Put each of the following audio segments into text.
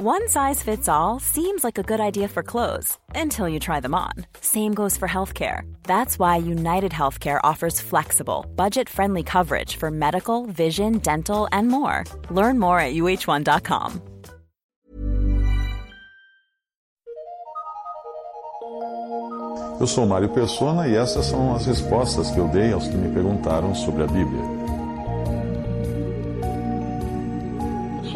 One size fits all seems like a good idea for clothes until you try them on. Same goes for healthcare. That's why United Healthcare offers flexible, budget friendly coverage for medical, vision, dental, and more. Learn more at uh1.com. Eu sou Mário Persona e essas são as respostas que eu dei aos que me perguntaram sobre a Bíblia.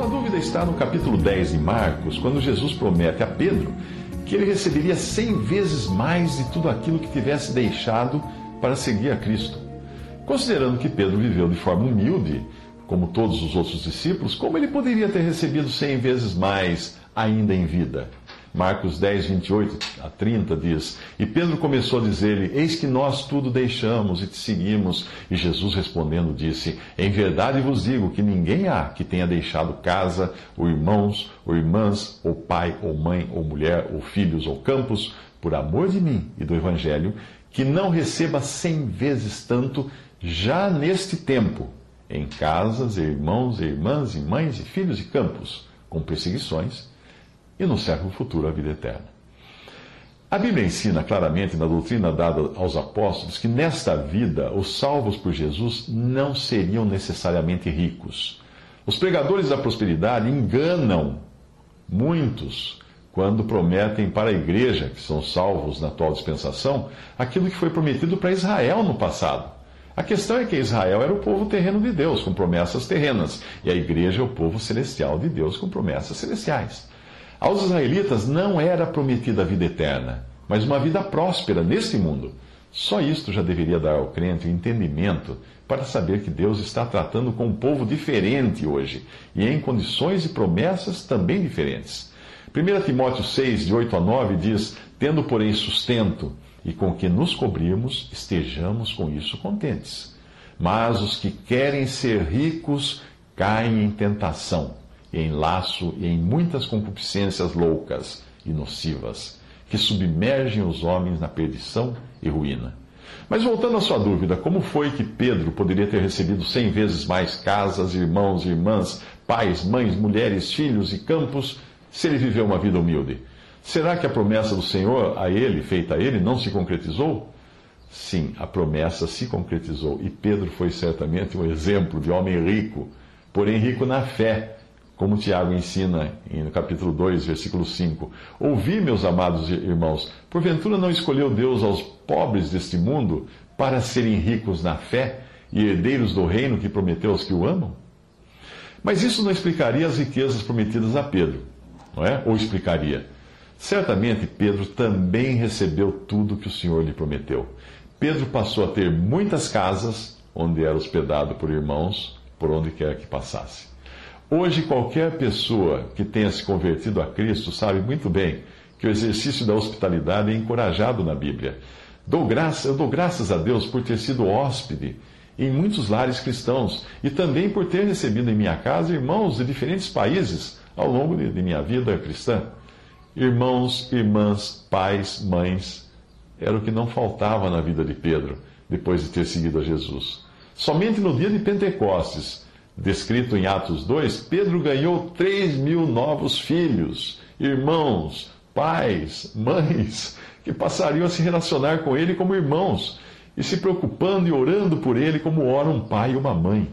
Sua dúvida está no capítulo 10 de Marcos, quando Jesus promete a Pedro que ele receberia cem vezes mais de tudo aquilo que tivesse deixado para seguir a Cristo. Considerando que Pedro viveu de forma humilde, como todos os outros discípulos, como ele poderia ter recebido cem vezes mais ainda em vida? Marcos 10, 28 a 30 diz: E Pedro começou a dizer-lhe: Eis que nós tudo deixamos e te seguimos. E Jesus respondendo disse: Em verdade vos digo que ninguém há que tenha deixado casa, ou irmãos, ou irmãs, ou pai, ou mãe, ou mulher, ou filhos, ou campos, por amor de mim e do Evangelho, que não receba cem vezes tanto já neste tempo, em casas, irmãos, irmãs, e mães, e filhos e campos, com perseguições e no século futuro a vida eterna. A Bíblia ensina claramente na doutrina dada aos apóstolos que nesta vida os salvos por Jesus não seriam necessariamente ricos. Os pregadores da prosperidade enganam muitos quando prometem para a igreja, que são salvos na atual dispensação, aquilo que foi prometido para Israel no passado. A questão é que Israel era o povo terreno de Deus, com promessas terrenas, e a igreja é o povo celestial de Deus, com promessas celestiais. Aos israelitas não era prometida a vida eterna, mas uma vida próspera neste mundo. Só isto já deveria dar ao crente o entendimento para saber que Deus está tratando com um povo diferente hoje e em condições e promessas também diferentes. 1 Timóteo 6, de 8 a 9 diz: Tendo, porém, sustento e com que nos cobrimos, estejamos com isso contentes. Mas os que querem ser ricos caem em tentação em laço e em muitas concupiscências loucas e nocivas, que submergem os homens na perdição e ruína. Mas voltando à sua dúvida, como foi que Pedro poderia ter recebido cem vezes mais casas, irmãos, irmãs, pais, mães, mulheres, filhos e campos, se ele viveu uma vida humilde? Será que a promessa do Senhor a ele, feita a ele, não se concretizou? Sim, a promessa se concretizou e Pedro foi certamente um exemplo de homem rico, porém rico na fé como Tiago ensina no capítulo 2, versículo 5. Ouvi, meus amados irmãos, porventura não escolheu Deus aos pobres deste mundo para serem ricos na fé e herdeiros do reino que prometeu aos que o amam? Mas isso não explicaria as riquezas prometidas a Pedro, não é? Ou explicaria? Certamente Pedro também recebeu tudo que o Senhor lhe prometeu. Pedro passou a ter muitas casas, onde era hospedado por irmãos, por onde quer que passasse. Hoje, qualquer pessoa que tenha se convertido a Cristo sabe muito bem que o exercício da hospitalidade é encorajado na Bíblia. Dou graça, eu dou graças a Deus por ter sido hóspede em muitos lares cristãos e também por ter recebido em minha casa irmãos de diferentes países ao longo de, de minha vida cristã. Irmãos, irmãs, pais, mães, era o que não faltava na vida de Pedro depois de ter seguido a Jesus. Somente no dia de Pentecostes descrito em Atos 2, Pedro ganhou 3 mil novos filhos, irmãos, pais, mães, que passariam a se relacionar com ele como irmãos e se preocupando e orando por ele como ora um pai e uma mãe,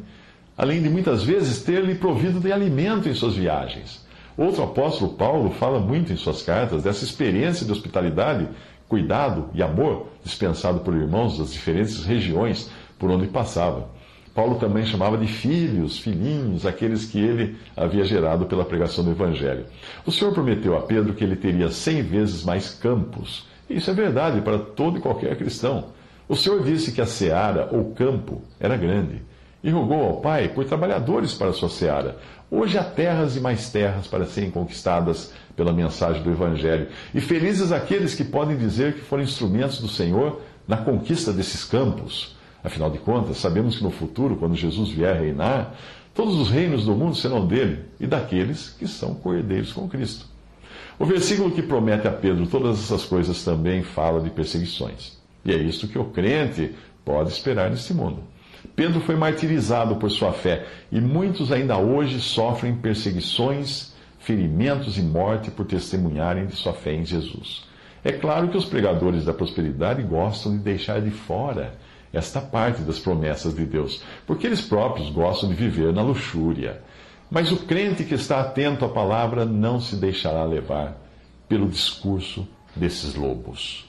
além de muitas vezes ter-lhe provido de alimento em suas viagens. Outro apóstolo, Paulo, fala muito em suas cartas dessa experiência de hospitalidade, cuidado e amor dispensado por irmãos das diferentes regiões por onde passava. Paulo também chamava de filhos, filhinhos, aqueles que ele havia gerado pela pregação do Evangelho. O Senhor prometeu a Pedro que ele teria cem vezes mais campos. Isso é verdade para todo e qualquer cristão. O Senhor disse que a seara, ou campo, era grande, e rogou ao Pai por trabalhadores para a sua seara. Hoje há terras e mais terras para serem conquistadas pela mensagem do Evangelho. E felizes aqueles que podem dizer que foram instrumentos do Senhor na conquista desses campos. Afinal de contas, sabemos que no futuro, quando Jesus vier reinar, todos os reinos do mundo serão dele e daqueles que são coerdeiros com Cristo. O versículo que promete a Pedro todas essas coisas também fala de perseguições. E é isso que o crente pode esperar neste mundo. Pedro foi martirizado por sua fé e muitos ainda hoje sofrem perseguições ferimentos e morte por testemunharem de sua fé em Jesus. É claro que os pregadores da prosperidade gostam de deixar de fora esta parte das promessas de Deus, porque eles próprios gostam de viver na luxúria. Mas o crente que está atento à palavra não se deixará levar pelo discurso desses lobos.